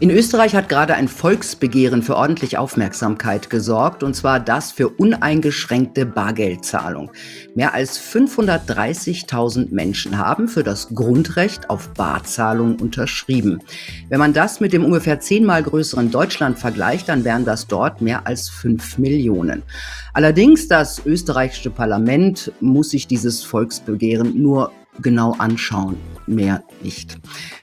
In Österreich hat gerade ein Volksbegehren für ordentlich Aufmerksamkeit gesorgt, und zwar das für uneingeschränkte Bargeldzahlung. Mehr als 530.000 Menschen haben für das Grundrecht auf Barzahlung unterschrieben. Wenn man das mit dem ungefähr zehnmal größeren Deutschland vergleicht, dann wären das dort mehr als fünf Millionen. Allerdings, das österreichische Parlament muss sich dieses Volksbegehren nur genau anschauen, mehr nicht.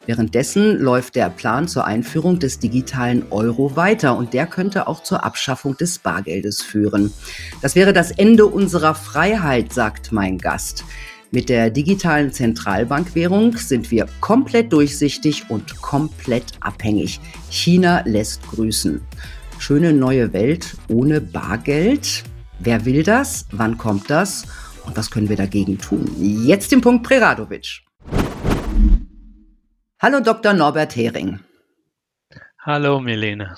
Währenddessen läuft der Plan zur Einführung des digitalen Euro weiter und der könnte auch zur Abschaffung des Bargeldes führen. Das wäre das Ende unserer Freiheit, sagt mein Gast. Mit der digitalen Zentralbankwährung sind wir komplett durchsichtig und komplett abhängig. China lässt grüßen. Schöne neue Welt ohne Bargeld? Wer will das? Wann kommt das? Und was können wir dagegen tun? Jetzt den Punkt Preradovic. Hallo Dr. Norbert Hering. Hallo Milena.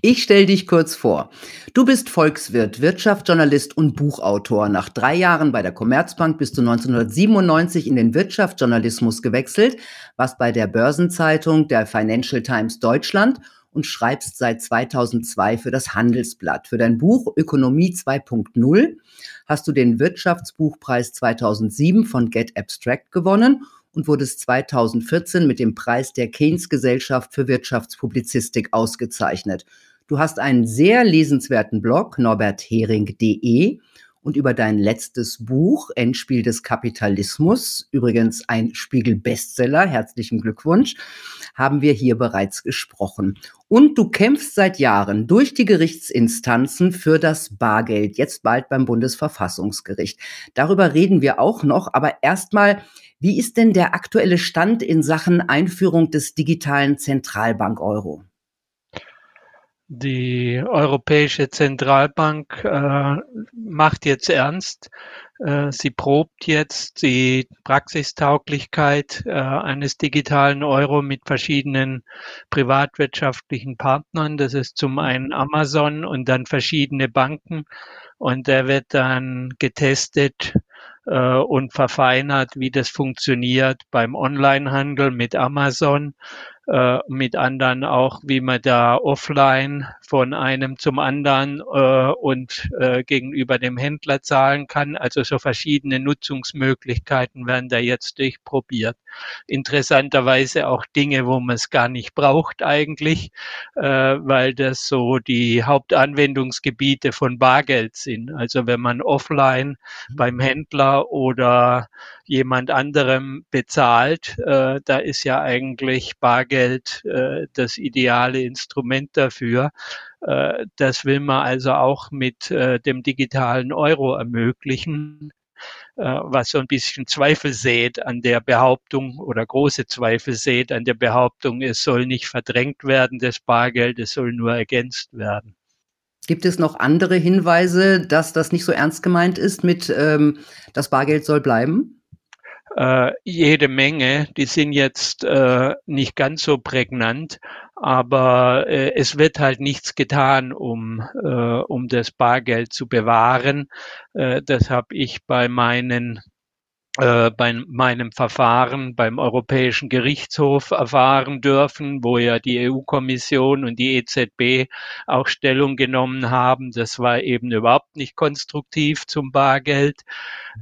Ich stelle dich kurz vor. Du bist Volkswirt, Wirtschaftsjournalist und Buchautor. Nach drei Jahren bei der Commerzbank bist du 1997 in den Wirtschaftsjournalismus gewechselt, warst bei der Börsenzeitung der Financial Times Deutschland und schreibst seit 2002 für das Handelsblatt. Für dein Buch Ökonomie 2.0 hast du den Wirtschaftsbuchpreis 2007 von Get Abstract gewonnen und wurdest 2014 mit dem Preis der Keynes Gesellschaft für Wirtschaftspublizistik ausgezeichnet. Du hast einen sehr lesenswerten Blog, norberthering.de, und über dein letztes Buch, Endspiel des Kapitalismus, übrigens ein Spiegel-Bestseller, herzlichen Glückwunsch, haben wir hier bereits gesprochen. Und du kämpfst seit Jahren durch die Gerichtsinstanzen für das Bargeld, jetzt bald beim Bundesverfassungsgericht. Darüber reden wir auch noch, aber erstmal, wie ist denn der aktuelle Stand in Sachen Einführung des digitalen Zentralbank-Euro? Die Europäische Zentralbank äh, macht jetzt ernst. Äh, sie probt jetzt die Praxistauglichkeit äh, eines digitalen Euro mit verschiedenen privatwirtschaftlichen Partnern. Das ist zum einen Amazon und dann verschiedene Banken. Und der wird dann getestet äh, und verfeinert, wie das funktioniert beim Onlinehandel mit Amazon äh, mit anderen auch, wie man da offline von einem zum anderen äh, und äh, gegenüber dem Händler zahlen kann. Also so verschiedene Nutzungsmöglichkeiten werden da jetzt durchprobiert. Interessanterweise auch Dinge, wo man es gar nicht braucht eigentlich, äh, weil das so die Hauptanwendungsgebiete von Bargeld sind. Also wenn man offline mhm. beim Händler oder jemand anderem bezahlt, äh, da ist ja eigentlich Bargeld äh, das ideale Instrument dafür. Äh, das will man also auch mit äh, dem digitalen Euro ermöglichen äh, was so ein bisschen Zweifel sät an der Behauptung oder große Zweifel sät an der Behauptung, es soll nicht verdrängt werden, das Bargeld, es soll nur ergänzt werden. Gibt es noch andere Hinweise, dass das nicht so ernst gemeint ist mit ähm, das Bargeld soll bleiben? Äh, jede Menge. Die sind jetzt äh, nicht ganz so prägnant, aber äh, es wird halt nichts getan, um, äh, um das Bargeld zu bewahren. Äh, das habe ich bei meinen bei meinem Verfahren beim Europäischen Gerichtshof erfahren dürfen, wo ja die EU-Kommission und die EZB auch Stellung genommen haben. Das war eben überhaupt nicht konstruktiv zum Bargeld.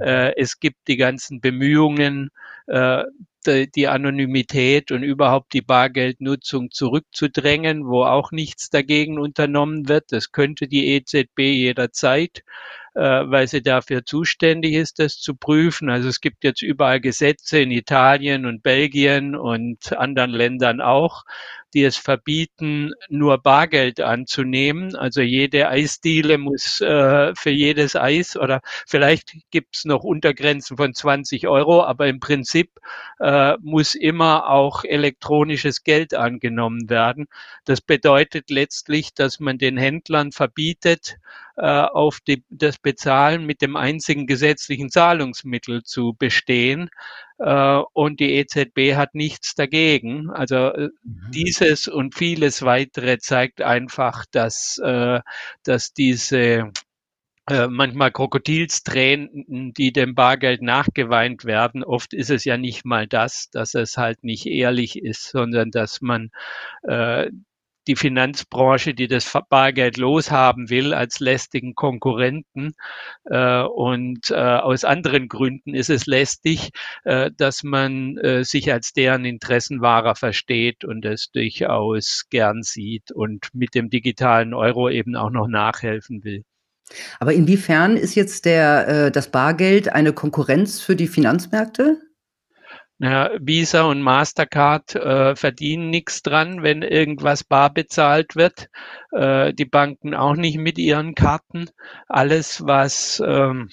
Äh, es gibt die ganzen Bemühungen, äh, die Anonymität und überhaupt die Bargeldnutzung zurückzudrängen, wo auch nichts dagegen unternommen wird. Das könnte die EZB jederzeit äh, weil sie dafür zuständig ist, das zu prüfen. Also es gibt jetzt überall Gesetze in Italien und Belgien und anderen Ländern auch, die es verbieten, nur Bargeld anzunehmen. Also jede Eisdiele muss äh, für jedes Eis oder vielleicht gibt es noch Untergrenzen von 20 Euro, aber im Prinzip äh, muss immer auch elektronisches Geld angenommen werden. Das bedeutet letztlich, dass man den Händlern verbietet, äh, auf die, das Bezahlen mit dem einzigen gesetzlichen Zahlungsmittel zu bestehen. Äh, und die EZB hat nichts dagegen. Also äh, mhm. dieses und vieles weitere zeigt einfach, dass, äh, dass diese manchmal Krokodilstränen, die dem Bargeld nachgeweint werden. Oft ist es ja nicht mal das, dass es halt nicht ehrlich ist, sondern dass man äh, die Finanzbranche, die das Bargeld loshaben will, als lästigen Konkurrenten. Äh, und äh, aus anderen Gründen ist es lästig, äh, dass man äh, sich als deren Interessenwahrer versteht und es durchaus gern sieht und mit dem digitalen Euro eben auch noch nachhelfen will. Aber inwiefern ist jetzt der, äh, das Bargeld eine Konkurrenz für die Finanzmärkte? Ja, Visa und Mastercard äh, verdienen nichts dran, wenn irgendwas bar bezahlt wird. Äh, die Banken auch nicht mit ihren Karten. Alles, was ähm,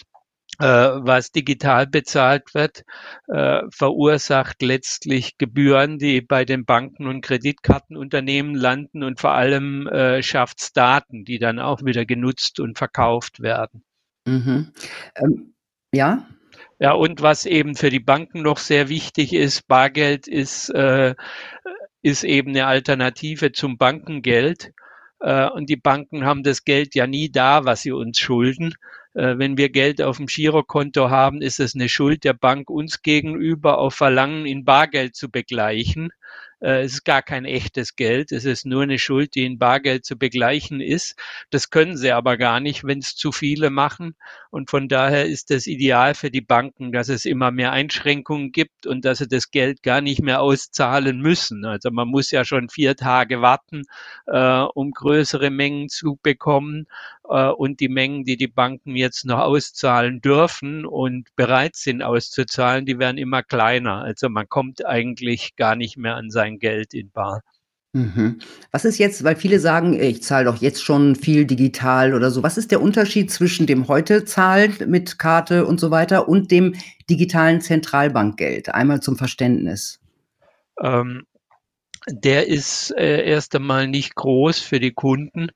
äh, was digital bezahlt wird, äh, verursacht letztlich Gebühren, die bei den Banken und Kreditkartenunternehmen landen und vor allem äh, schafft es Daten, die dann auch wieder genutzt und verkauft werden. Mhm. Ähm, ja? Ja, und was eben für die Banken noch sehr wichtig ist, Bargeld ist, äh, ist eben eine Alternative zum Bankengeld. Äh, und die Banken haben das Geld ja nie da, was sie uns schulden. Äh, wenn wir Geld auf dem Girokonto haben, ist es eine Schuld der Bank uns gegenüber auf Verlangen in Bargeld zu begleichen. Äh, es ist gar kein echtes Geld. Es ist nur eine Schuld, die in Bargeld zu begleichen ist. Das können sie aber gar nicht, wenn es zu viele machen. Und von daher ist das ideal für die Banken, dass es immer mehr Einschränkungen gibt und dass sie das Geld gar nicht mehr auszahlen müssen. Also man muss ja schon vier Tage warten, äh, um größere Mengen zu bekommen. Äh, und die Mengen, die die Banken jetzt noch auszahlen dürfen und bereit sind auszuzahlen, die werden immer kleiner. Also man kommt eigentlich gar nicht mehr an sein Geld in bar. Mhm. Was ist jetzt, weil viele sagen, ich zahle doch jetzt schon viel digital oder so. Was ist der Unterschied zwischen dem heute Zahlen mit Karte und so weiter und dem digitalen Zentralbankgeld? Einmal zum Verständnis. Ähm, der ist äh, erst einmal nicht groß für die Kunden.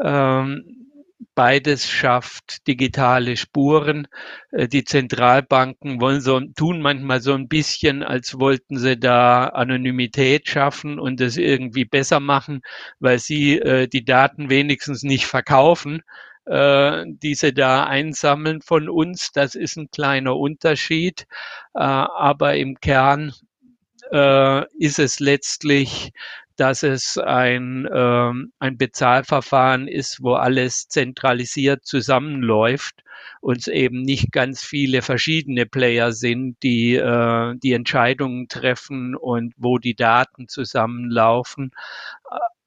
Ähm, Beides schafft digitale Spuren. Äh, die Zentralbanken wollen so, tun manchmal so ein bisschen, als wollten sie da Anonymität schaffen und es irgendwie besser machen, weil sie äh, die Daten wenigstens nicht verkaufen, äh, die sie da einsammeln von uns. Das ist ein kleiner Unterschied. Äh, aber im Kern ist es letztlich dass es ein, ähm, ein Bezahlverfahren ist, wo alles zentralisiert zusammenläuft und es eben nicht ganz viele verschiedene Player sind, die äh, die Entscheidungen treffen und wo die Daten zusammenlaufen.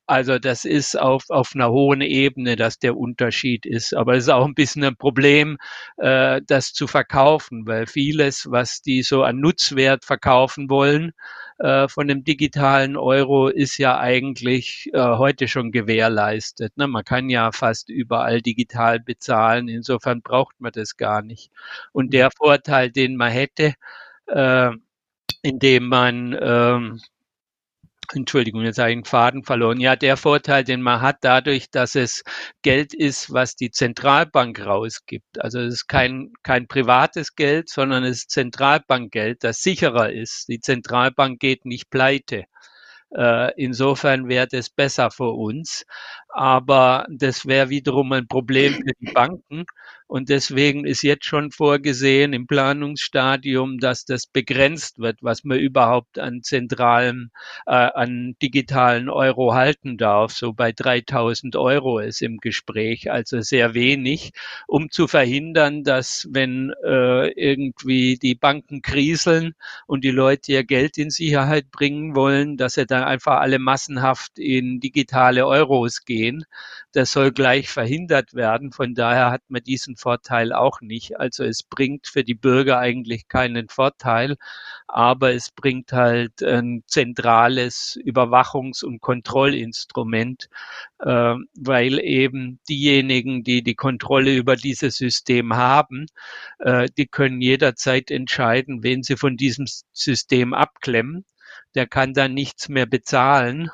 Also das ist auf, auf einer hohen Ebene, dass der Unterschied ist. Aber es ist auch ein bisschen ein Problem, äh, das zu verkaufen, weil vieles, was die so an Nutzwert verkaufen wollen, äh, von dem digitalen Euro ist ja eigentlich äh, heute schon gewährleistet. Ne? Man kann ja fast überall digital bezahlen. Insofern braucht man das gar nicht. Und der Vorteil, den man hätte, äh, indem man ähm, Entschuldigung, jetzt habe ich einen Faden verloren. Ja, der Vorteil, den man hat dadurch, dass es Geld ist, was die Zentralbank rausgibt. Also es ist kein, kein privates Geld, sondern es ist Zentralbankgeld, das sicherer ist. Die Zentralbank geht nicht pleite. Äh, insofern wäre das besser für uns. Aber das wäre wiederum ein Problem für die Banken. Und deswegen ist jetzt schon vorgesehen im Planungsstadium, dass das begrenzt wird, was man überhaupt an zentralen, äh, an digitalen Euro halten darf. So bei 3000 Euro ist im Gespräch, also sehr wenig, um zu verhindern, dass wenn äh, irgendwie die Banken kriseln und die Leute ihr Geld in Sicherheit bringen wollen, dass sie dann einfach alle massenhaft in digitale Euros gehen gehen. Das soll gleich verhindert werden. Von daher hat man diesen Vorteil auch nicht. Also es bringt für die Bürger eigentlich keinen Vorteil, aber es bringt halt ein zentrales Überwachungs- und Kontrollinstrument, äh, weil eben diejenigen, die die Kontrolle über dieses System haben, äh, die können jederzeit entscheiden, wen sie von diesem System abklemmen der kann dann nichts mehr bezahlen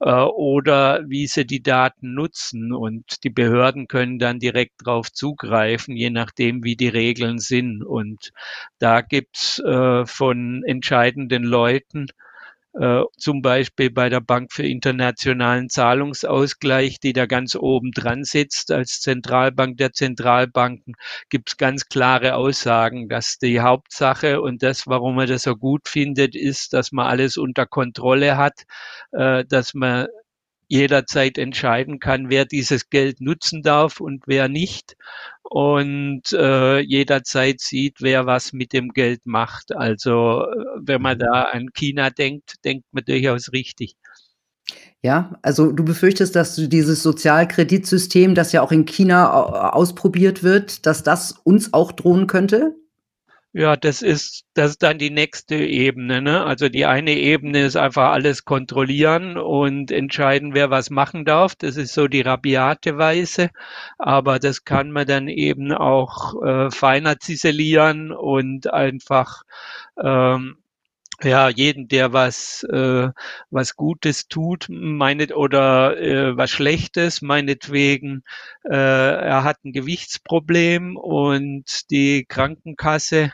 oder wie sie die Daten nutzen und die Behörden können dann direkt darauf zugreifen, je nachdem, wie die Regeln sind. Und da gibt's äh, von entscheidenden Leuten äh, zum Beispiel bei der Bank für internationalen Zahlungsausgleich, die da ganz oben dran sitzt als Zentralbank der Zentralbanken, gibt es ganz klare Aussagen, dass die Hauptsache und das, warum man das so gut findet, ist, dass man alles unter Kontrolle hat, äh, dass man jederzeit entscheiden kann, wer dieses Geld nutzen darf und wer nicht und äh, jederzeit sieht, wer was mit dem Geld macht. Also äh, wenn man da an China denkt, denkt man durchaus richtig. Ja, also du befürchtest, dass du dieses Sozialkreditsystem, das ja auch in China ausprobiert wird, dass das uns auch drohen könnte? Ja, das ist, das ist dann die nächste Ebene. Ne? Also die eine Ebene ist einfach alles kontrollieren und entscheiden, wer was machen darf. Das ist so die rabiate Weise. Aber das kann man dann eben auch äh, feiner ziselieren und einfach ähm, ja, jeden, der was, äh, was Gutes tut, meinet oder äh, was Schlechtes, meinetwegen, äh, er hat ein Gewichtsproblem und die Krankenkasse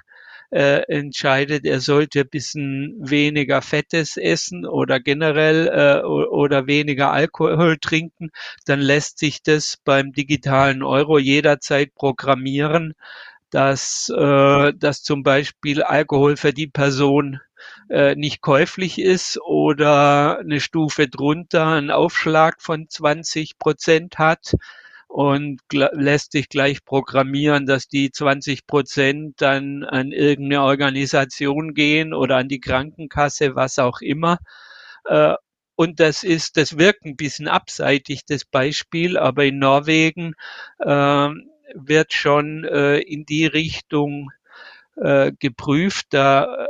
äh, entscheidet, er sollte ein bisschen weniger Fettes essen oder generell äh, oder weniger Alkohol trinken, dann lässt sich das beim digitalen Euro jederzeit programmieren, dass, äh, dass zum Beispiel Alkohol für die Person äh, nicht käuflich ist oder eine Stufe drunter einen Aufschlag von 20 Prozent hat und lässt sich gleich programmieren, dass die 20 Prozent dann an irgendeine Organisation gehen oder an die Krankenkasse, was auch immer. Äh, und das ist, das wirkt ein bisschen abseitig, das Beispiel, aber in Norwegen äh, wird schon äh, in die Richtung äh, geprüft. Da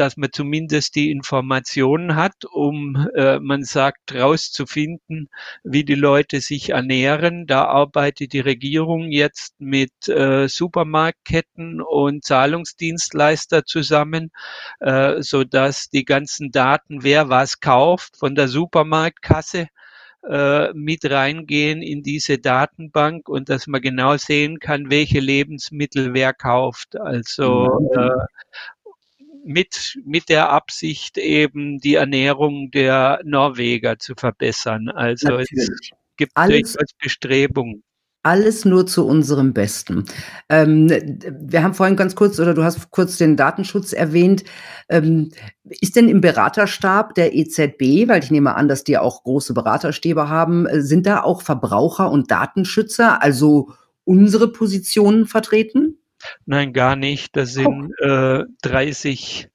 dass man zumindest die Informationen hat, um, äh, man sagt, rauszufinden, wie die Leute sich ernähren. Da arbeitet die Regierung jetzt mit äh, Supermarktketten und Zahlungsdienstleister zusammen, äh, so dass die ganzen Daten, wer was kauft, von der Supermarktkasse äh, mit reingehen in diese Datenbank und dass man genau sehen kann, welche Lebensmittel wer kauft. Also mhm. äh, mit, mit der Absicht eben die Ernährung der Norweger zu verbessern. Also Natürlich. es gibt Alles, durchaus Bestrebungen. Alles nur zu unserem Besten. Ähm, wir haben vorhin ganz kurz, oder du hast kurz den Datenschutz erwähnt. Ähm, ist denn im Beraterstab der EZB, weil ich nehme an, dass die auch große Beraterstäbe haben, sind da auch Verbraucher und Datenschützer, also unsere Positionen vertreten? Nein, gar nicht. Das sind äh, 30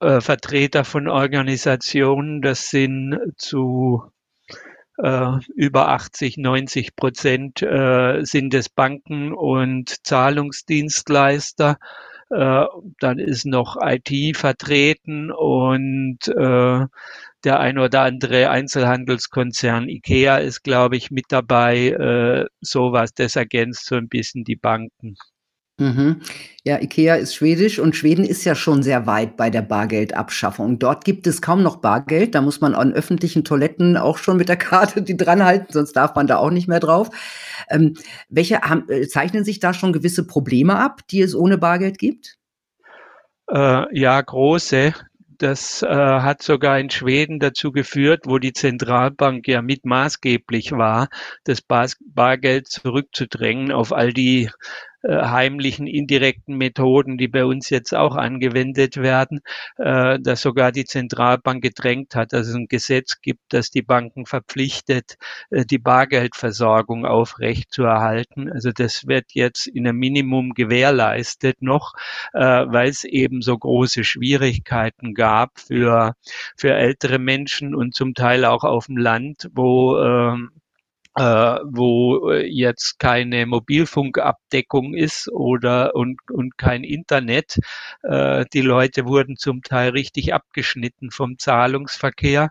äh, Vertreter von Organisationen. Das sind zu äh, über 80, 90 Prozent äh, sind es Banken und Zahlungsdienstleister. Äh, dann ist noch IT vertreten und äh, der ein oder andere Einzelhandelskonzern IKEA ist, glaube ich, mit dabei. Äh, sowas, das ergänzt so ein bisschen die Banken. Mhm. Ja, IKEA ist schwedisch und Schweden ist ja schon sehr weit bei der Bargeldabschaffung. Dort gibt es kaum noch Bargeld. Da muss man an öffentlichen Toiletten auch schon mit der Karte die dranhalten, sonst darf man da auch nicht mehr drauf. Ähm, welche haben, äh, zeichnen sich da schon gewisse Probleme ab, die es ohne Bargeld gibt? Äh, ja, große. Das äh, hat sogar in Schweden dazu geführt, wo die Zentralbank ja mit maßgeblich war, das Bar Bargeld zurückzudrängen auf all die heimlichen, indirekten Methoden, die bei uns jetzt auch angewendet werden, äh, dass sogar die Zentralbank gedrängt hat, dass es ein Gesetz gibt, das die Banken verpflichtet, äh, die Bargeldversorgung aufrecht zu erhalten. Also das wird jetzt in einem Minimum gewährleistet noch, äh, weil es eben so große Schwierigkeiten gab für, für ältere Menschen und zum Teil auch auf dem Land, wo ähm, äh, wo äh, jetzt keine Mobilfunkabdeckung ist oder und, und kein Internet. Äh, die Leute wurden zum Teil richtig abgeschnitten vom Zahlungsverkehr.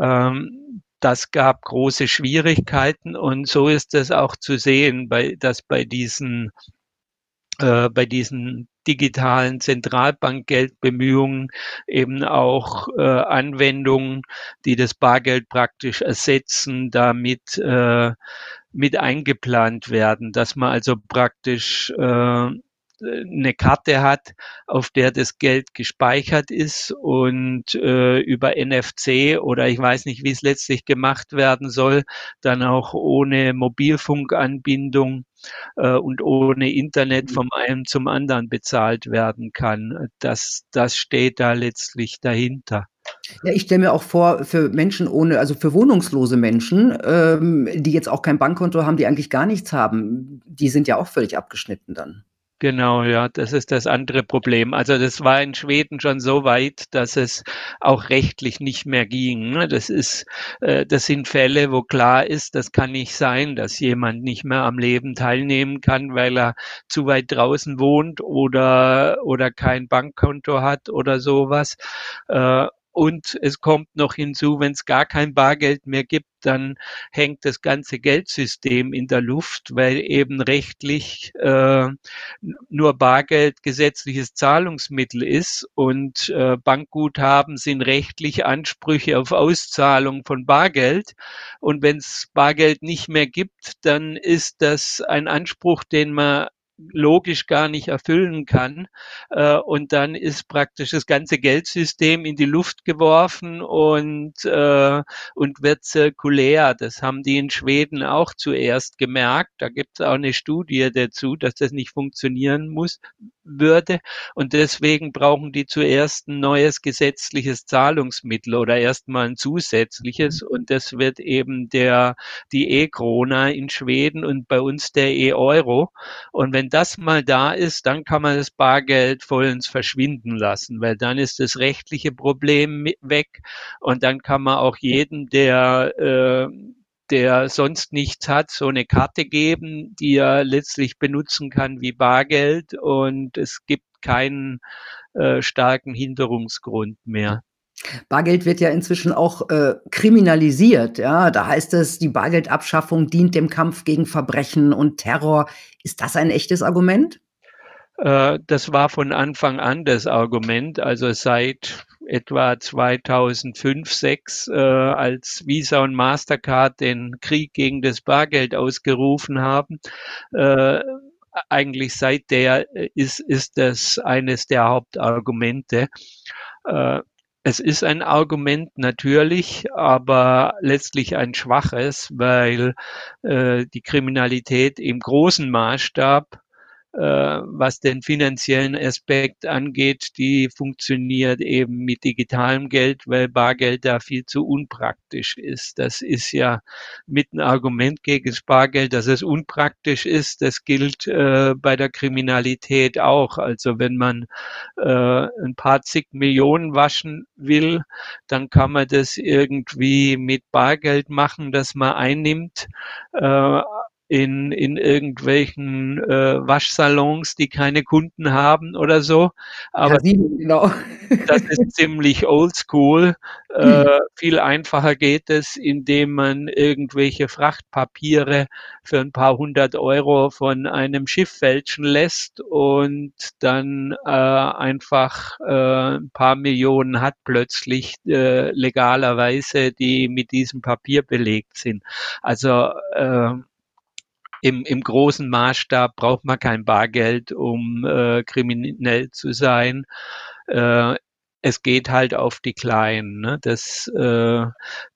Ähm, das gab große Schwierigkeiten und so ist es auch zu sehen, bei, dass bei diesen äh, bei diesen digitalen Zentralbankgeldbemühungen eben auch äh, Anwendungen, die das Bargeld praktisch ersetzen, damit äh, mit eingeplant werden, dass man also praktisch äh, eine Karte hat, auf der das Geld gespeichert ist und äh, über NFC oder ich weiß nicht, wie es letztlich gemacht werden soll, dann auch ohne Mobilfunkanbindung äh, und ohne Internet mhm. vom einen zum anderen bezahlt werden kann. Das, das steht da letztlich dahinter. Ja, ich stelle mir auch vor, für Menschen ohne, also für wohnungslose Menschen, ähm, die jetzt auch kein Bankkonto haben, die eigentlich gar nichts haben, die sind ja auch völlig abgeschnitten dann. Genau, ja, das ist das andere Problem. Also das war in Schweden schon so weit, dass es auch rechtlich nicht mehr ging. Ne? Das ist, äh, das sind Fälle, wo klar ist, das kann nicht sein, dass jemand nicht mehr am Leben teilnehmen kann, weil er zu weit draußen wohnt oder oder kein Bankkonto hat oder sowas. Äh, und es kommt noch hinzu, wenn es gar kein Bargeld mehr gibt, dann hängt das ganze Geldsystem in der Luft, weil eben rechtlich äh, nur Bargeld gesetzliches Zahlungsmittel ist und äh, Bankguthaben sind rechtlich Ansprüche auf Auszahlung von Bargeld. Und wenn es Bargeld nicht mehr gibt, dann ist das ein Anspruch, den man logisch gar nicht erfüllen kann. Äh, und dann ist praktisch das ganze Geldsystem in die Luft geworfen und, äh, und wird zirkulär. Das haben die in Schweden auch zuerst gemerkt. Da gibt es auch eine Studie dazu, dass das nicht funktionieren muss, würde. Und deswegen brauchen die zuerst ein neues gesetzliches Zahlungsmittel oder erstmal ein zusätzliches. Mhm. Und das wird eben der, die E-Krona in Schweden und bei uns der E-Euro. Und wenn das mal da ist, dann kann man das Bargeld vollends verschwinden lassen, weil dann ist das rechtliche Problem weg und dann kann man auch jeden, der äh, der sonst nichts hat, so eine Karte geben, die er letztlich benutzen kann wie Bargeld und es gibt keinen äh, starken Hinderungsgrund mehr. Bargeld wird ja inzwischen auch äh, kriminalisiert. Ja, da heißt es, die Bargeldabschaffung dient dem Kampf gegen Verbrechen und Terror. Ist das ein echtes Argument? Äh, das war von Anfang an das Argument. Also seit etwa 2005, 6, äh, als Visa und Mastercard den Krieg gegen das Bargeld ausgerufen haben. Äh, eigentlich seit der ist, ist das eines der Hauptargumente. Äh, es ist ein Argument natürlich, aber letztlich ein schwaches, weil äh, die Kriminalität im großen Maßstab äh, was den finanziellen Aspekt angeht, die funktioniert eben mit digitalem Geld, weil Bargeld da viel zu unpraktisch ist. Das ist ja mit ein Argument gegen das Bargeld, dass es unpraktisch ist. Das gilt äh, bei der Kriminalität auch. Also wenn man äh, ein paar zig Millionen waschen will, dann kann man das irgendwie mit Bargeld machen, das man einnimmt. Äh, in, in irgendwelchen äh, Waschsalons, die keine Kunden haben oder so. Aber Casino, genau. das ist ziemlich oldschool. Äh. Viel einfacher geht es, indem man irgendwelche Frachtpapiere für ein paar hundert Euro von einem Schiff fälschen lässt und dann äh, einfach äh, ein paar Millionen hat plötzlich äh, legalerweise, die mit diesem Papier belegt sind. Also äh, im, im großen Maßstab braucht man kein Bargeld, um äh, kriminell zu sein. Äh, es geht halt auf die Kleinen. Ne? Das, äh,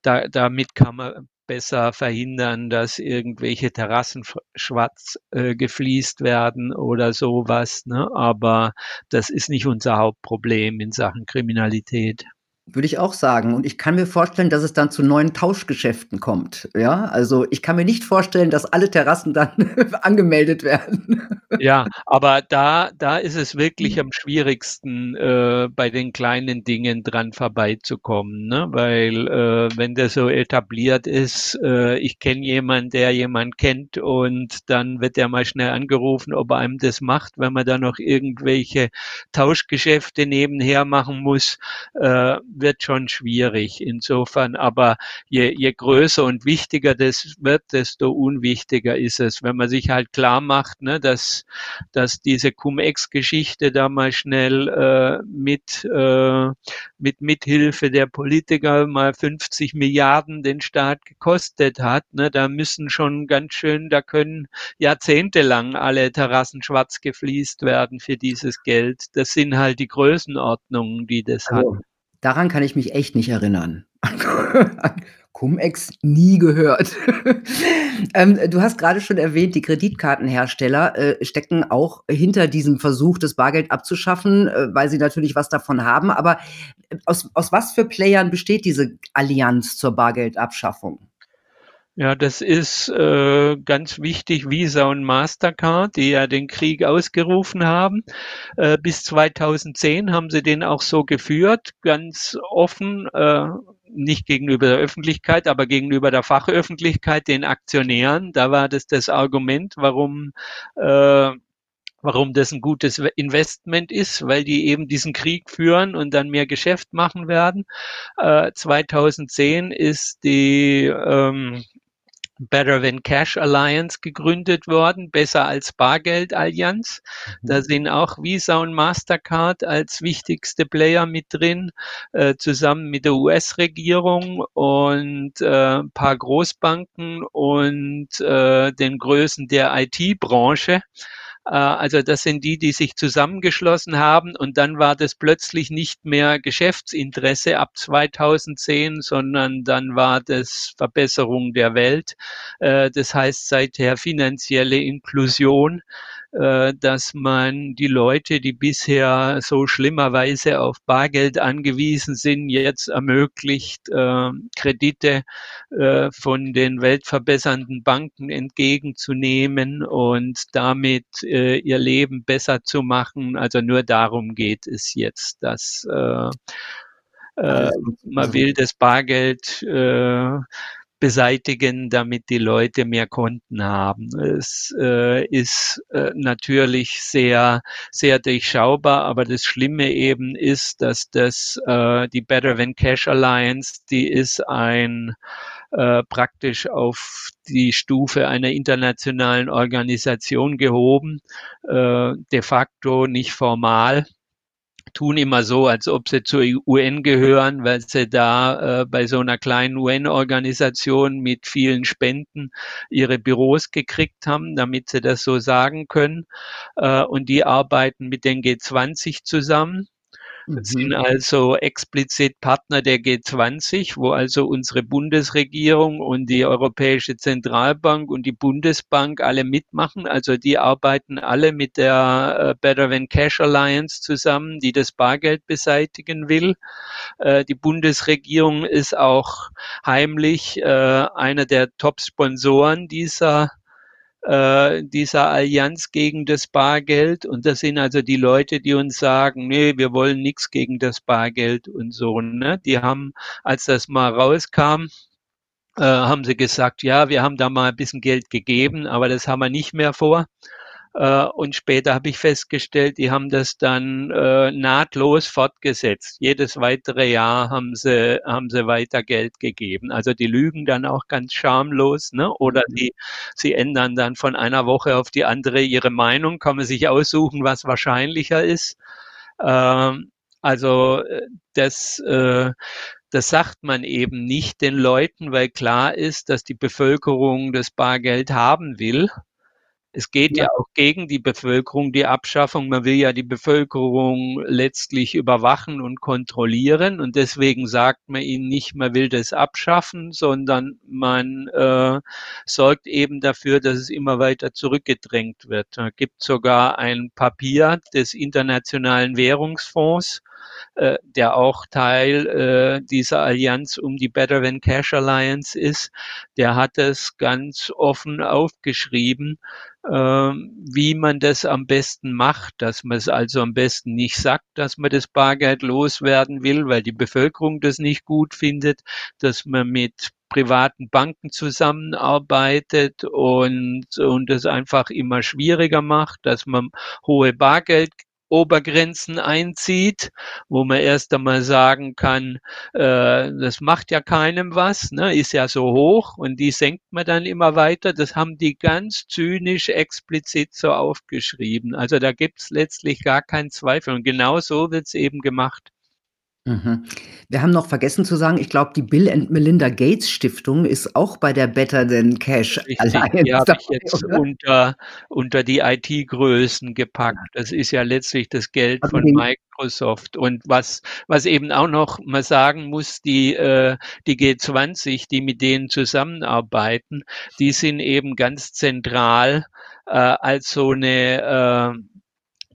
da, damit kann man besser verhindern, dass irgendwelche Terrassen schwarz äh, gefliest werden oder sowas. Ne? Aber das ist nicht unser Hauptproblem in Sachen Kriminalität. Würde ich auch sagen. Und ich kann mir vorstellen, dass es dann zu neuen Tauschgeschäften kommt. Ja, also ich kann mir nicht vorstellen, dass alle Terrassen dann angemeldet werden. Ja, aber da, da ist es wirklich am schwierigsten, äh, bei den kleinen Dingen dran vorbeizukommen, ne? Weil äh, wenn der so etabliert ist, äh, ich kenne jemanden, der jemand kennt und dann wird er mal schnell angerufen, ob er einem das macht, wenn man da noch irgendwelche Tauschgeschäfte nebenher machen muss. Wird schon schwierig. Insofern, aber je, je größer und wichtiger das wird, desto unwichtiger ist es. Wenn man sich halt klar macht, ne, dass, dass diese Cum-Ex-Geschichte da mal schnell äh, mit, äh, mit Mithilfe der Politiker mal 50 Milliarden den Staat gekostet hat, ne, da müssen schon ganz schön, da können jahrzehntelang alle Terrassen schwarz gefliest werden für dieses Geld. Das sind halt die Größenordnungen, die das also, hat. Daran kann ich mich echt nicht erinnern. Cum-Ex nie gehört. ähm, du hast gerade schon erwähnt, die Kreditkartenhersteller äh, stecken auch hinter diesem Versuch, das Bargeld abzuschaffen, äh, weil sie natürlich was davon haben. Aber äh, aus, aus was für Playern besteht diese Allianz zur Bargeldabschaffung? Ja, das ist äh, ganz wichtig, Visa und Mastercard, die ja den Krieg ausgerufen haben. Äh, bis 2010 haben sie den auch so geführt, ganz offen, äh, nicht gegenüber der Öffentlichkeit, aber gegenüber der Fachöffentlichkeit, den Aktionären. Da war das das Argument, warum äh, warum das ein gutes Investment ist, weil die eben diesen Krieg führen und dann mehr Geschäft machen werden. Äh, 2010 ist die ähm, Better Than Cash Alliance gegründet worden, besser als Bargeld Allianz. Mhm. Da sind auch Visa und Mastercard als wichtigste Player mit drin, äh, zusammen mit der US-Regierung und äh, ein paar Großbanken und äh, den Größen der IT-Branche. Äh, also das sind die, die sich zusammengeschlossen haben und dann war das plötzlich nicht mehr Geschäftsinteresse ab 2010, sondern dann war das Verbesserung der Welt. Äh, das heißt seither finanzielle Inklusion dass man die Leute, die bisher so schlimmerweise auf Bargeld angewiesen sind, jetzt ermöglicht, äh, Kredite äh, von den weltverbessernden Banken entgegenzunehmen und damit äh, ihr Leben besser zu machen. Also nur darum geht es jetzt, dass äh, äh, man will das Bargeld äh, beseitigen, damit die Leute mehr Konten haben. Es äh, ist äh, natürlich sehr, sehr durchschaubar, aber das Schlimme eben ist, dass das äh, die Better Than Cash Alliance, die ist ein äh, praktisch auf die Stufe einer internationalen Organisation gehoben, äh, de facto nicht formal tun immer so, als ob sie zur UN gehören, weil sie da äh, bei so einer kleinen UN-Organisation mit vielen Spenden ihre Büros gekriegt haben, damit sie das so sagen können. Äh, und die arbeiten mit den G20 zusammen Mhm. sind also explizit Partner der G20, wo also unsere Bundesregierung und die Europäische Zentralbank und die Bundesbank alle mitmachen. Also die arbeiten alle mit der äh, Better Than Cash Alliance zusammen, die das Bargeld beseitigen will. Äh, die Bundesregierung ist auch heimlich äh, einer der Top-Sponsoren dieser äh, dieser Allianz gegen das Bargeld. Und das sind also die Leute, die uns sagen, nee, wir wollen nichts gegen das Bargeld und so. Ne? Die haben, als das mal rauskam, äh, haben sie gesagt, ja, wir haben da mal ein bisschen Geld gegeben, aber das haben wir nicht mehr vor. Äh, und später habe ich festgestellt, die haben das dann äh, nahtlos fortgesetzt. Jedes weitere Jahr haben sie, haben sie weiter Geld gegeben. Also die lügen dann auch ganz schamlos, ne? Oder mhm. die, sie ändern dann von einer Woche auf die andere ihre Meinung, kann man sich aussuchen, was wahrscheinlicher ist. Ähm, also äh, das, das sagt man eben nicht den Leuten, weil klar ist, dass die Bevölkerung das Bargeld haben will. Es geht ja. ja. auch gegen die Bevölkerung, die Abschaffung. Man will ja die Bevölkerung letztlich überwachen und kontrollieren. Und deswegen sagt man ihnen nicht, man will das abschaffen, sondern man äh, sorgt eben dafür, dass es immer weiter zurückgedrängt wird. Da gibt sogar ein Papier des Internationalen Währungsfonds, äh, der auch Teil äh, dieser Allianz um die Better Than Cash Alliance ist, der hat es ganz offen aufgeschrieben, ähm, wie man das am besten macht, dass man es also am besten nicht sagt, dass man das Bargeld loswerden will, weil die Bevölkerung das nicht gut findet, dass man mit privaten Banken zusammenarbeitet und, und es einfach immer schwieriger macht, dass man hohe Bargeld Obergrenzen einzieht, wo man erst einmal sagen kann, äh, das macht ja keinem was, ne, ist ja so hoch und die senkt man dann immer weiter. Das haben die ganz zynisch explizit so aufgeschrieben. Also da gibt's letztlich gar keinen Zweifel und genau so wird's eben gemacht. Mhm. Wir haben noch vergessen zu sagen, ich glaube, die Bill and Melinda Gates Stiftung ist auch bei der Better Than Cash Richtig, die habe ich jetzt unter unter die IT-Größen gepackt. Das ist ja letztlich das Geld von Microsoft. Und was was eben auch noch man sagen muss, die äh, die G20, die mit denen zusammenarbeiten, die sind eben ganz zentral äh, als so 'ne äh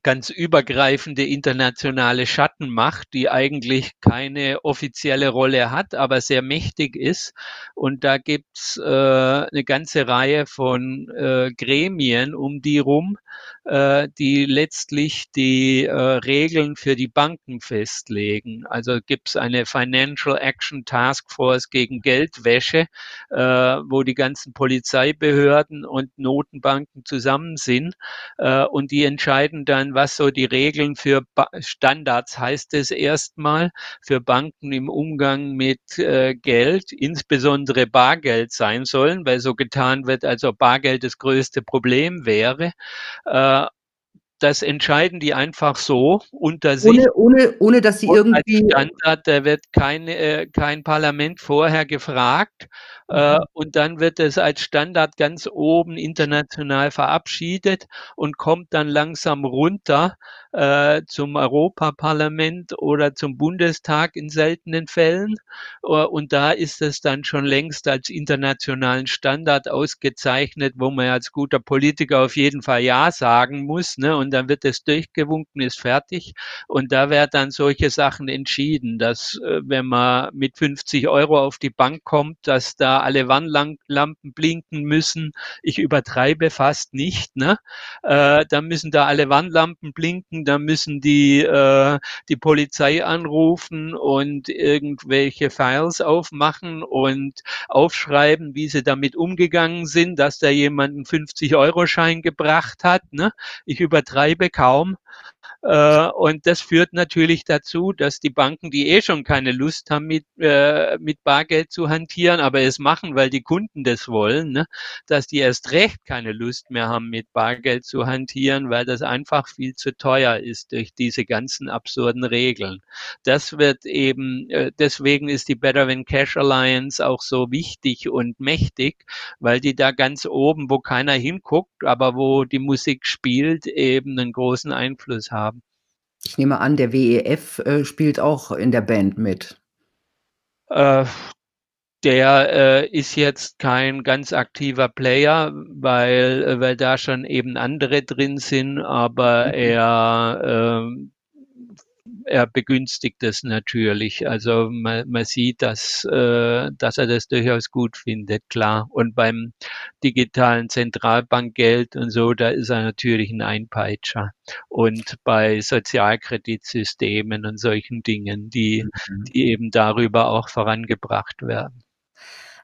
ganz übergreifende internationale Schattenmacht, die eigentlich keine offizielle Rolle hat, aber sehr mächtig ist. Und da gibt's äh, eine ganze Reihe von äh, Gremien um die rum, äh, die letztlich die äh, Regeln für die Banken festlegen. Also gibt es eine Financial Action Task Force gegen Geldwäsche, äh, wo die ganzen Polizeibehörden und Notenbanken zusammen sind äh, und die entscheiden dann, was so die Regeln für ba Standards heißt es erstmal für Banken im Umgang mit äh, Geld, insbesondere Bargeld sein sollen, weil so getan wird, als ob Bargeld das größte Problem wäre. Äh, das entscheiden die einfach so unter sich. Ohne, ohne, ohne dass sie irgendwie. Standard, da wird kein, äh, kein Parlament vorher gefragt. Äh, mhm. und dann wird es als Standard ganz oben international verabschiedet und kommt dann langsam runter äh, zum Europaparlament oder zum Bundestag in seltenen Fällen. Uh, und da ist es dann schon längst als internationalen Standard ausgezeichnet, wo man als guter Politiker auf jeden Fall Ja sagen muss. Ne? Und dann wird es durchgewunken, ist fertig. Und da werden dann solche Sachen entschieden, dass äh, wenn man mit 50 Euro auf die Bank kommt, dass da alle Warnlampen blinken müssen. Ich übertreibe fast nicht. Ne? Äh, dann müssen da alle Warnlampen blinken da müssen die äh, die Polizei anrufen und irgendwelche Files aufmachen und aufschreiben, wie sie damit umgegangen sind, dass da jemand einen 50-Euro-Schein gebracht hat. Ne? Ich übertreibe kaum. Äh, und das führt natürlich dazu, dass die Banken, die eh schon keine Lust haben, mit, äh, mit Bargeld zu hantieren, aber es machen, weil die Kunden das wollen, ne, dass die erst recht keine Lust mehr haben, mit Bargeld zu hantieren, weil das einfach viel zu teuer ist durch diese ganzen absurden Regeln. Das wird eben, äh, deswegen ist die Better Than Cash Alliance auch so wichtig und mächtig, weil die da ganz oben, wo keiner hinguckt, aber wo die Musik spielt, eben einen großen Einfluss haben. Ich nehme an, der WEF, äh, spielt auch in der Band mit. Äh, der, äh, ist jetzt kein ganz aktiver Player, weil äh, weil da schon eben andere drin sind, aber mhm. er, ähm er begünstigt es natürlich. Also man, man sieht, dass, äh, dass er das durchaus gut findet, klar. Und beim digitalen Zentralbankgeld und so, da ist er natürlich ein Einpeitscher. Und bei Sozialkreditsystemen und solchen Dingen, die, mhm. die eben darüber auch vorangebracht werden.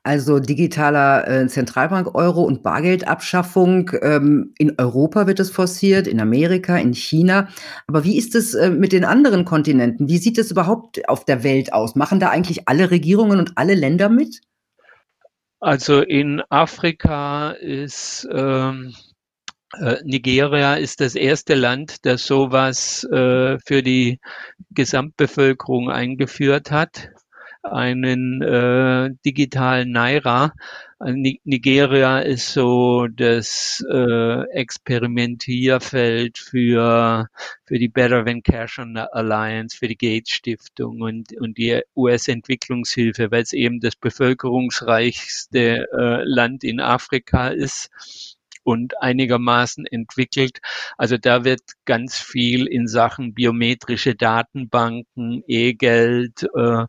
Also digitaler äh, Zentralbank-Euro und Bargeldabschaffung. Ähm, in Europa wird es forciert, in Amerika, in China. Aber wie ist es äh, mit den anderen Kontinenten? Wie sieht es überhaupt auf der Welt aus? Machen da eigentlich alle Regierungen und alle Länder mit? Also in Afrika ist ähm, äh, Nigeria ist das erste Land, das sowas äh, für die Gesamtbevölkerung eingeführt hat einen äh, digitalen Naira. Nigeria ist so das äh, Experimentierfeld für, für die Better Than Cash Alliance, für die Gates Stiftung und, und die US-Entwicklungshilfe, weil es eben das bevölkerungsreichste äh, Land in Afrika ist und einigermaßen entwickelt. Also da wird ganz viel in Sachen biometrische Datenbanken, E-Geld, äh,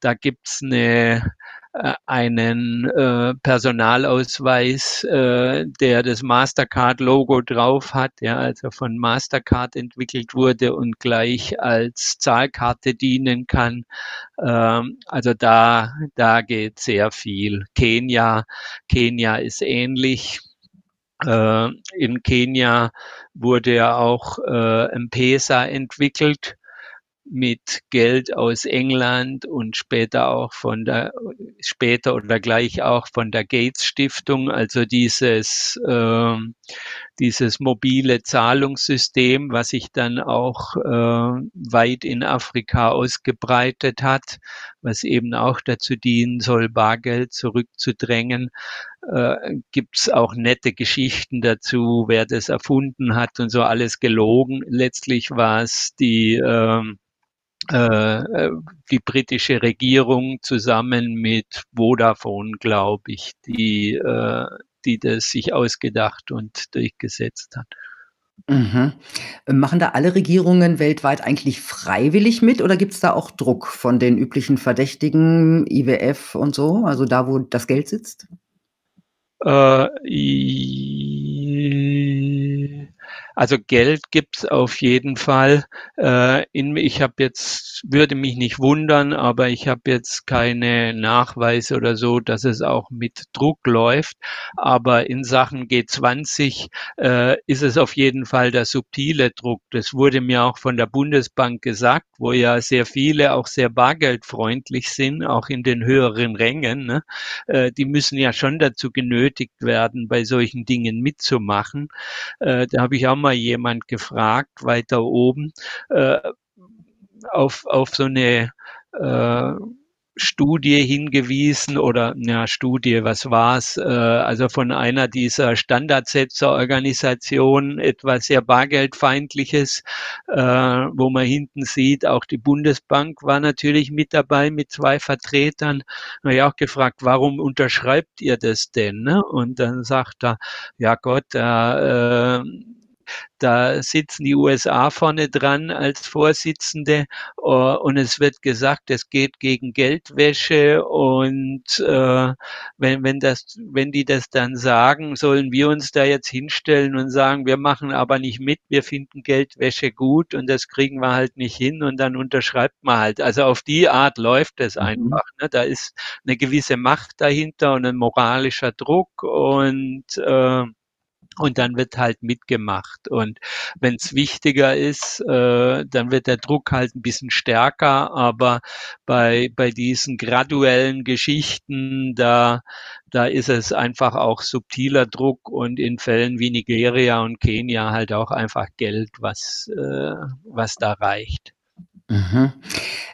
da gibt's eine äh, einen äh, Personalausweis, äh, der das Mastercard-Logo drauf hat, ja, also von Mastercard entwickelt wurde und gleich als Zahlkarte dienen kann. Ähm, also da, da geht sehr viel. Kenia, Kenia ist ähnlich. Äh, in Kenia wurde ja auch äh, M-Pesa entwickelt mit Geld aus England und später auch von der später oder gleich auch von der Gates Stiftung, also dieses äh, dieses mobile Zahlungssystem, was sich dann auch äh, weit in Afrika ausgebreitet hat, was eben auch dazu dienen soll, Bargeld zurückzudrängen. Äh, gibt's auch nette Geschichten dazu, wer das erfunden hat und so alles gelogen. Letztlich war es die äh, äh, äh, die britische Regierung zusammen mit Vodafone, glaube ich, die, äh, die das sich ausgedacht und durchgesetzt hat. Mhm. Machen da alle Regierungen weltweit eigentlich freiwillig mit oder gibt es da auch Druck von den üblichen Verdächtigen, IWF und so, also da, wo das Geld sitzt? Äh, also Geld gibt's auf jeden Fall. Äh, in, ich habe jetzt, würde mich nicht wundern, aber ich habe jetzt keine Nachweise oder so, dass es auch mit Druck läuft. Aber in Sachen G20 äh, ist es auf jeden Fall der subtile Druck. Das wurde mir auch von der Bundesbank gesagt, wo ja sehr viele auch sehr bargeldfreundlich sind, auch in den höheren Rängen. Ne? Äh, die müssen ja schon dazu genötigt werden, bei solchen Dingen mitzumachen. Äh, da habe ich auch mal jemand gefragt, weiter oben, äh, auf, auf so eine äh, Studie hingewiesen oder ja Studie, was war's? Äh, also von einer dieser Standardsetzerorganisationen etwas sehr bargeldfeindliches, äh, wo man hinten sieht, auch die Bundesbank war natürlich mit dabei mit zwei Vertretern. Da habe auch gefragt, warum unterschreibt ihr das denn? Ne? Und dann sagt er, ja Gott, äh, da sitzen die USA vorne dran als Vorsitzende äh, und es wird gesagt, es geht gegen Geldwäsche und äh, wenn, wenn, das, wenn die das dann sagen, sollen wir uns da jetzt hinstellen und sagen, wir machen aber nicht mit, wir finden Geldwäsche gut und das kriegen wir halt nicht hin und dann unterschreibt man halt. Also auf die Art läuft es mhm. einfach. Ne? Da ist eine gewisse Macht dahinter und ein moralischer Druck und äh, und dann wird halt mitgemacht. Und wenn es wichtiger ist, äh, dann wird der Druck halt ein bisschen stärker. Aber bei, bei diesen graduellen Geschichten, da, da ist es einfach auch subtiler Druck und in Fällen wie Nigeria und Kenia halt auch einfach Geld, was, äh, was da reicht. Mhm.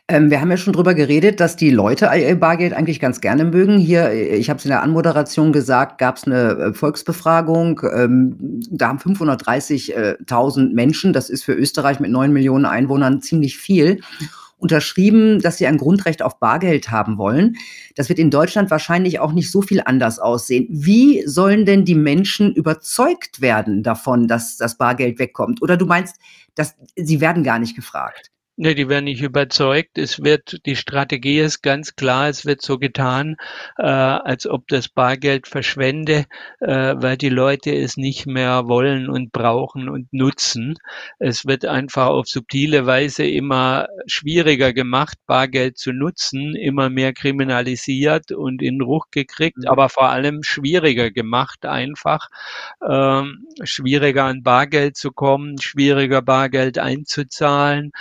Ähm, wir haben ja schon drüber geredet, dass die Leute Bargeld eigentlich ganz gerne mögen. Hier, ich habe es in der Anmoderation gesagt, gab es eine äh, Volksbefragung. Ähm, da haben 530.000 Menschen, das ist für Österreich mit 9 Millionen Einwohnern ziemlich viel, unterschrieben, dass sie ein Grundrecht auf Bargeld haben wollen. Das wird in Deutschland wahrscheinlich auch nicht so viel anders aussehen. Wie sollen denn die Menschen überzeugt werden davon, dass das Bargeld wegkommt? Oder du meinst, dass sie werden gar nicht gefragt? Ne, die werden nicht überzeugt. Es wird, die Strategie ist ganz klar, es wird so getan, äh, als ob das Bargeld verschwende, äh, weil die Leute es nicht mehr wollen und brauchen und nutzen. Es wird einfach auf subtile Weise immer schwieriger gemacht, Bargeld zu nutzen, immer mehr kriminalisiert und in Ruch gekriegt, mhm. aber vor allem schwieriger gemacht einfach, ähm, schwieriger an Bargeld zu kommen, schwieriger Bargeld einzuzahlen,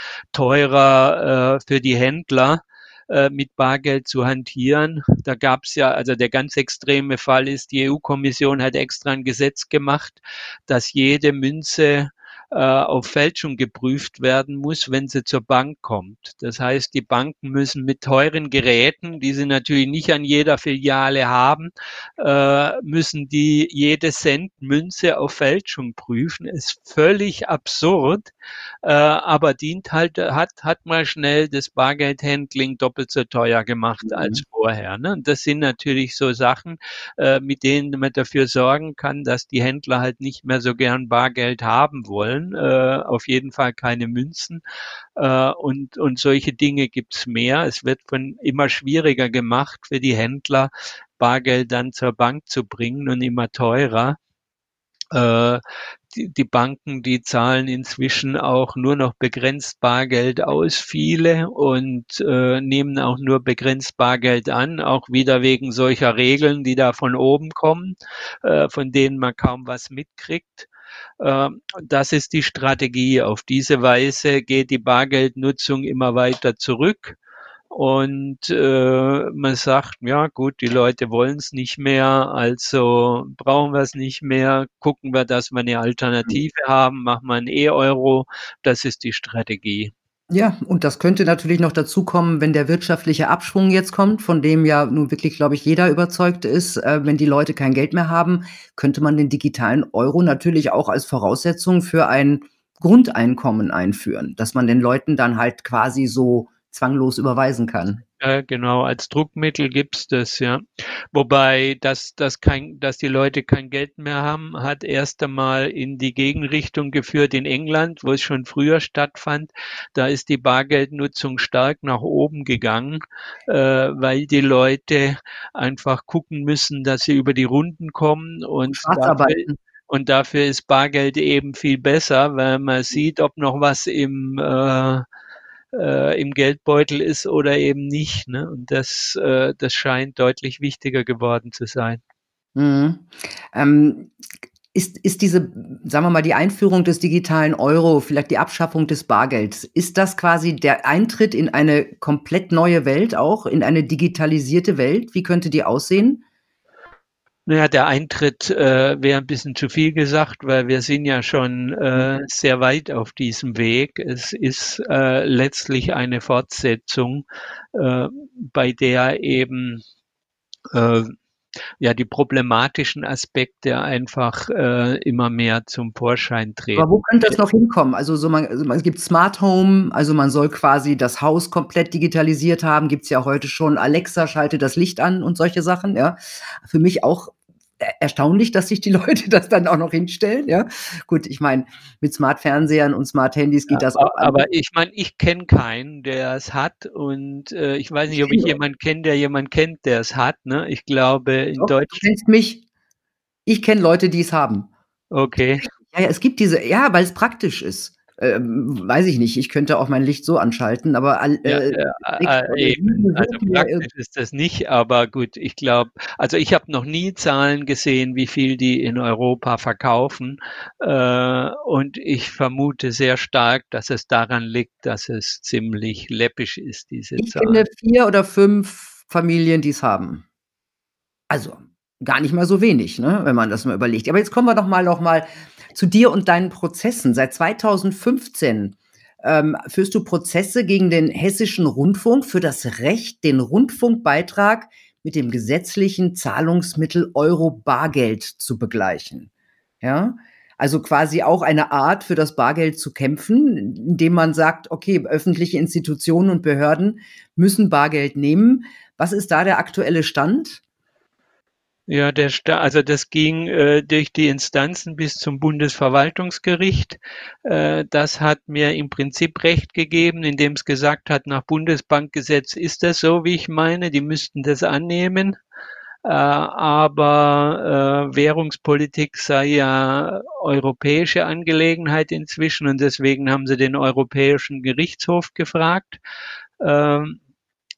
teurer äh, für die Händler äh, mit Bargeld zu hantieren. Da gab es ja, also der ganz extreme Fall ist, die EU-Kommission hat extra ein Gesetz gemacht, dass jede Münze auf Fälschung geprüft werden muss, wenn sie zur Bank kommt. Das heißt, die Banken müssen mit teuren Geräten, die sie natürlich nicht an jeder Filiale haben, äh, müssen die jede Cent Münze auf Fälschung prüfen. Ist völlig absurd, äh, aber dient halt, hat, hat mal schnell das Bargeldhandling doppelt so teuer gemacht mhm. als vorher. Ne? Und das sind natürlich so Sachen, äh, mit denen man dafür sorgen kann, dass die Händler halt nicht mehr so gern Bargeld haben wollen. Äh, auf jeden Fall keine Münzen. Äh, und, und solche Dinge gibt's mehr. Es wird von immer schwieriger gemacht für die Händler, Bargeld dann zur Bank zu bringen und immer teurer. Äh, die, die Banken, die zahlen inzwischen auch nur noch begrenzt Bargeld aus, viele, und äh, nehmen auch nur begrenzt Bargeld an, auch wieder wegen solcher Regeln, die da von oben kommen, äh, von denen man kaum was mitkriegt. Äh, das ist die Strategie. Auf diese Weise geht die Bargeldnutzung immer weiter zurück. Und äh, man sagt, ja gut, die Leute wollen es nicht mehr, also brauchen wir es nicht mehr, gucken wir, dass wir eine Alternative haben, machen wir ein E-Euro. Das ist die Strategie. Ja, und das könnte natürlich noch dazukommen, wenn der wirtschaftliche Abschwung jetzt kommt, von dem ja nun wirklich, glaube ich, jeder überzeugt ist. Äh, wenn die Leute kein Geld mehr haben, könnte man den digitalen Euro natürlich auch als Voraussetzung für ein Grundeinkommen einführen, dass man den Leuten dann halt quasi so zwanglos überweisen kann. Ja, genau, als Druckmittel gibt's das, ja. Wobei, dass, dass, kein, dass die Leute kein Geld mehr haben, hat erst einmal in die Gegenrichtung geführt in England, wo es schon früher stattfand. Da ist die Bargeldnutzung stark nach oben gegangen, äh, weil die Leute einfach gucken müssen, dass sie über die Runden kommen und dafür, und dafür ist Bargeld eben viel besser, weil man sieht, ob noch was im äh, äh, im Geldbeutel ist oder eben nicht. Ne? Und das, äh, das scheint deutlich wichtiger geworden zu sein. Mhm. Ähm, ist, ist diese, sagen wir mal, die Einführung des digitalen Euro, vielleicht die Abschaffung des Bargelds, ist das quasi der Eintritt in eine komplett neue Welt auch, in eine digitalisierte Welt? Wie könnte die aussehen? Naja, der Eintritt äh, wäre ein bisschen zu viel gesagt, weil wir sind ja schon äh, sehr weit auf diesem Weg. Es ist äh, letztlich eine Fortsetzung, äh, bei der eben äh, ja die problematischen Aspekte einfach äh, immer mehr zum Vorschein treten. Aber wo könnte das noch hinkommen? Also so man, also es gibt Smart Home, also man soll quasi das Haus komplett digitalisiert haben. Gibt es ja heute schon. Alexa schalte das Licht an und solche Sachen. Ja, für mich auch erstaunlich, dass sich die Leute das dann auch noch hinstellen. Ja, gut, ich meine, mit Smart-Fernsehern und Smart-Handys geht ja, das auch. Aber an. ich meine, ich kenne keinen, der es hat und äh, ich weiß nicht, ob ich jemanden kenne, der jemanden kennt, der es hat. Ne? Ich glaube, in Deutschland. Du kennst mich. Ich kenne Leute, die es haben. Okay. Ja, ja, es gibt diese, ja, weil es praktisch ist ähm, weiß ich nicht, ich könnte auch mein Licht so anschalten, aber äh, ja, äh, äh, eben. also praktisch ist das nicht, aber gut, ich glaube, also ich habe noch nie Zahlen gesehen, wie viel die in Europa verkaufen äh, und ich vermute sehr stark, dass es daran liegt, dass es ziemlich läppisch ist, diese ich Zahlen. Ich kenne vier oder fünf Familien, die es haben. Also gar nicht mal so wenig, ne, wenn man das mal überlegt. Aber jetzt kommen wir doch mal noch mal zu dir und deinen Prozessen. Seit 2015 ähm, führst du Prozesse gegen den hessischen Rundfunk für das Recht, den Rundfunkbeitrag mit dem gesetzlichen Zahlungsmittel Euro Bargeld zu begleichen. Ja, also quasi auch eine Art für das Bargeld zu kämpfen, indem man sagt, okay, öffentliche Institutionen und Behörden müssen Bargeld nehmen. Was ist da der aktuelle Stand? Ja, der Sta also das ging äh, durch die Instanzen bis zum Bundesverwaltungsgericht. Äh, das hat mir im Prinzip Recht gegeben, indem es gesagt hat, nach Bundesbankgesetz ist das so, wie ich meine, die müssten das annehmen. Äh, aber äh, Währungspolitik sei ja europäische Angelegenheit inzwischen und deswegen haben sie den Europäischen Gerichtshof gefragt. Ähm,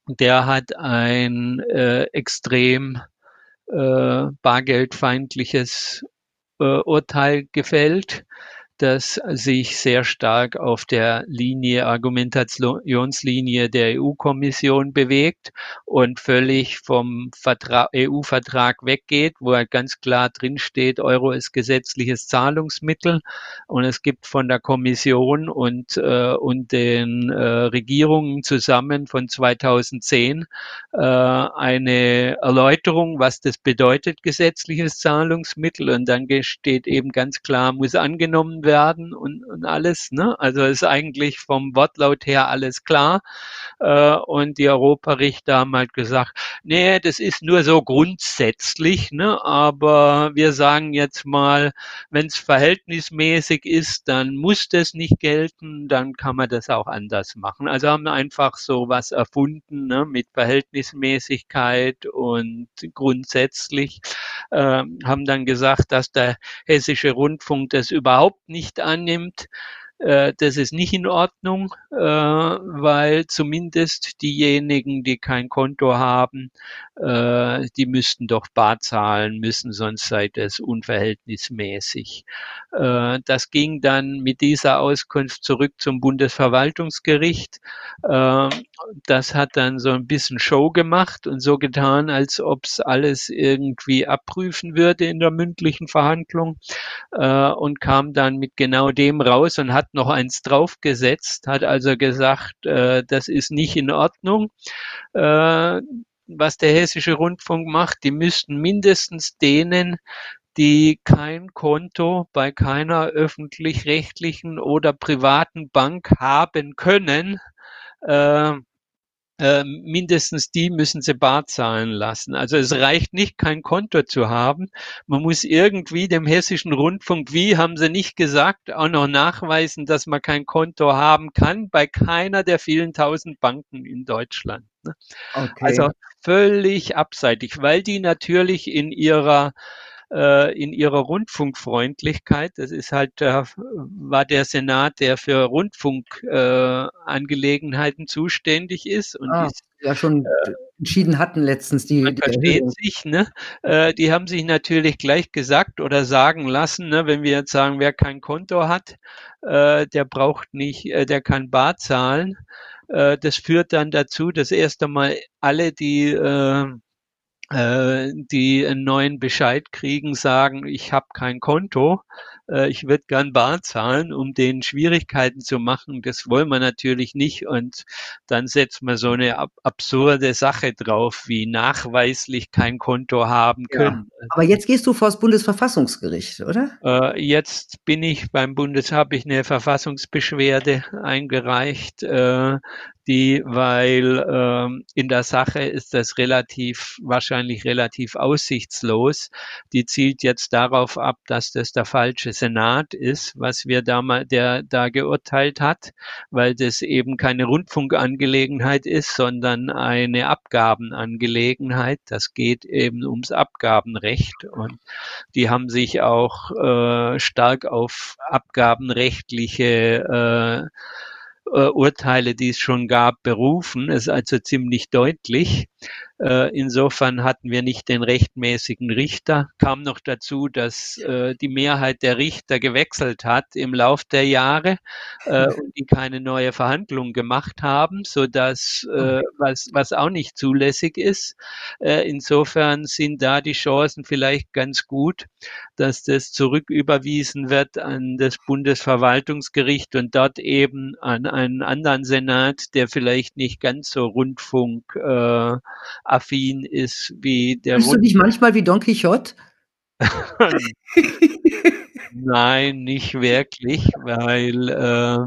der hat ein äh, extrem bargeldfeindliches äh, Urteil gefällt das sich sehr stark auf der Linie, Argumentationslinie der EU-Kommission bewegt und völlig vom EU-Vertrag weggeht, wo er ganz klar drinsteht, Euro ist gesetzliches Zahlungsmittel. Und es gibt von der Kommission und, äh, und den äh, Regierungen zusammen von 2010 äh, eine Erläuterung, was das bedeutet, gesetzliches Zahlungsmittel. Und dann steht eben ganz klar, muss angenommen werden, werden und, und alles. Ne? Also ist eigentlich vom Wortlaut her alles klar. Äh, und die Europarichter haben halt gesagt, nee, das ist nur so grundsätzlich, ne? aber wir sagen jetzt mal, wenn es verhältnismäßig ist, dann muss das nicht gelten, dann kann man das auch anders machen. Also haben einfach so was erfunden ne? mit Verhältnismäßigkeit und grundsätzlich äh, haben dann gesagt, dass der hessische Rundfunk das überhaupt nicht annimmt. Äh, das ist nicht in Ordnung, äh, weil zumindest diejenigen, die kein Konto haben, äh, die müssten doch bar zahlen müssen, sonst sei das unverhältnismäßig. Das ging dann mit dieser Auskunft zurück zum Bundesverwaltungsgericht. Das hat dann so ein bisschen Show gemacht und so getan, als ob es alles irgendwie abprüfen würde in der mündlichen Verhandlung und kam dann mit genau dem raus und hat noch eins draufgesetzt, hat also gesagt, äh, das ist nicht in Ordnung. Äh, was der Hessische Rundfunk macht, die müssten mindestens denen, die kein Konto bei keiner öffentlich-rechtlichen oder privaten Bank haben können, äh, äh, mindestens die müssen sie bar zahlen lassen. Also es reicht nicht, kein Konto zu haben. Man muss irgendwie dem hessischen Rundfunk, wie haben sie nicht gesagt, auch noch nachweisen, dass man kein Konto haben kann bei keiner der vielen tausend Banken in Deutschland. Ne? Okay. Also völlig abseitig, weil die natürlich in ihrer in ihrer Rundfunkfreundlichkeit. Das ist halt, äh, war der Senat, der für Rundfunkangelegenheiten äh, zuständig ist. Und ah, ist, ja schon äh, entschieden hatten letztens die. Man die versteht sich, ne? Äh, die haben sich natürlich gleich gesagt oder sagen lassen, ne, wenn wir jetzt sagen, wer kein Konto hat, äh, der braucht nicht, äh, der kann bar zahlen. Äh, das führt dann dazu, dass erst einmal alle, die äh, äh, die einen neuen Bescheid kriegen, sagen, ich habe kein Konto, äh, ich würde gern bar zahlen, um denen Schwierigkeiten zu machen. Das wollen wir natürlich nicht. Und dann setzt man so eine ab absurde Sache drauf, wie nachweislich kein Konto haben können. Ja. Aber jetzt gehst du vor das Bundesverfassungsgericht, oder? Äh, jetzt bin ich beim Bundes, habe ich eine Verfassungsbeschwerde eingereicht. Äh, die, weil ähm, in der Sache ist das relativ, wahrscheinlich relativ aussichtslos. Die zielt jetzt darauf ab, dass das der falsche Senat ist, was wir da mal, der da geurteilt hat, weil das eben keine Rundfunkangelegenheit ist, sondern eine Abgabenangelegenheit. Das geht eben ums Abgabenrecht und die haben sich auch äh, stark auf abgabenrechtliche äh, Urteile, die es schon gab, berufen. Es ist also ziemlich deutlich. Äh, insofern hatten wir nicht den rechtmäßigen Richter. Kam noch dazu, dass äh, die Mehrheit der Richter gewechselt hat im Lauf der Jahre äh, und die keine neue Verhandlung gemacht haben, so dass äh, was was auch nicht zulässig ist. Insofern sind da die Chancen vielleicht ganz gut, dass das zurücküberwiesen wird an das Bundesverwaltungsgericht und dort eben an einen anderen Senat, der vielleicht nicht ganz so Rundfunk äh, affin ist wie der Fühlst du dich manchmal wie Don Quixote? Nein, nicht wirklich, weil äh,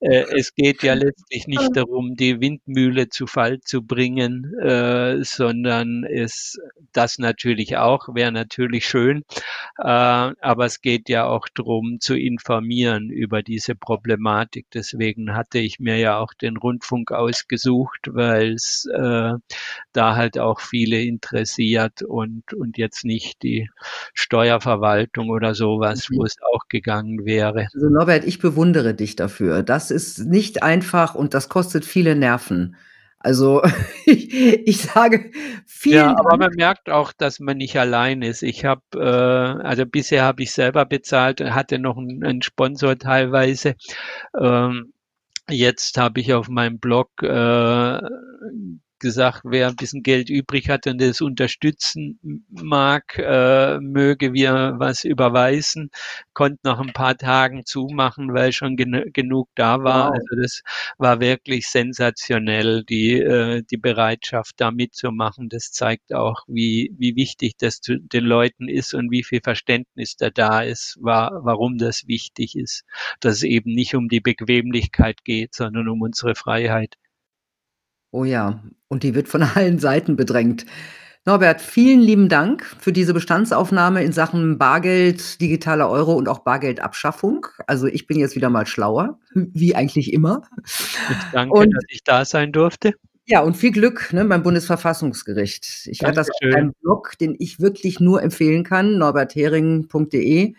äh, es geht ja letztlich nicht darum, die Windmühle zu Fall zu bringen, äh, sondern es das natürlich auch, wäre natürlich schön, äh, aber es geht ja auch darum, zu informieren über diese Problematik. Deswegen hatte ich mir ja auch den Rundfunk ausgesucht, weil es äh, da halt auch viele interessiert und, und jetzt nicht die Steuerverwaltung oder sowas, wo es auch gegangen wäre. Also Norbert, ich bewundere dich dafür. Das ist nicht einfach und das kostet viele Nerven. Also ich, ich sage vielen Ja, aber Dank. man merkt auch, dass man nicht allein ist. Ich habe, äh, also bisher habe ich selber bezahlt, hatte noch einen, einen Sponsor teilweise. Ähm, jetzt habe ich auf meinem Blog äh, gesagt, wer ein bisschen Geld übrig hat und es unterstützen mag, äh, möge wir was überweisen. Konnte nach ein paar Tagen zumachen, weil schon gen genug da war. Wow. Also das war wirklich sensationell, die, äh, die Bereitschaft da mitzumachen. Das zeigt auch, wie, wie wichtig das zu den Leuten ist und wie viel Verständnis da da ist, war, warum das wichtig ist. Dass es eben nicht um die Bequemlichkeit geht, sondern um unsere Freiheit. Oh ja, und die wird von allen Seiten bedrängt. Norbert, vielen lieben Dank für diese Bestandsaufnahme in Sachen Bargeld, digitaler Euro und auch Bargeldabschaffung. Also ich bin jetzt wieder mal schlauer, wie eigentlich immer. Ich danke, und, dass ich da sein durfte. Ja, und viel Glück ne, beim Bundesverfassungsgericht. Ich werde das auf einem Blog, den ich wirklich nur empfehlen kann, norberthering.de,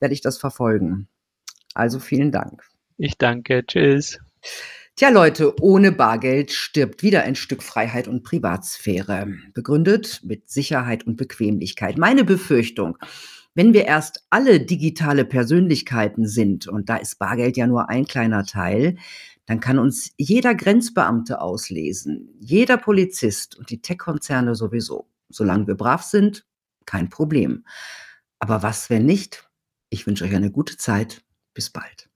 werde ich das verfolgen. Also vielen Dank. Ich danke. Tschüss. Tja, Leute, ohne Bargeld stirbt wieder ein Stück Freiheit und Privatsphäre. Begründet mit Sicherheit und Bequemlichkeit. Meine Befürchtung, wenn wir erst alle digitale Persönlichkeiten sind, und da ist Bargeld ja nur ein kleiner Teil, dann kann uns jeder Grenzbeamte auslesen, jeder Polizist und die Tech-Konzerne sowieso. Solange wir brav sind, kein Problem. Aber was, wenn nicht? Ich wünsche euch eine gute Zeit. Bis bald.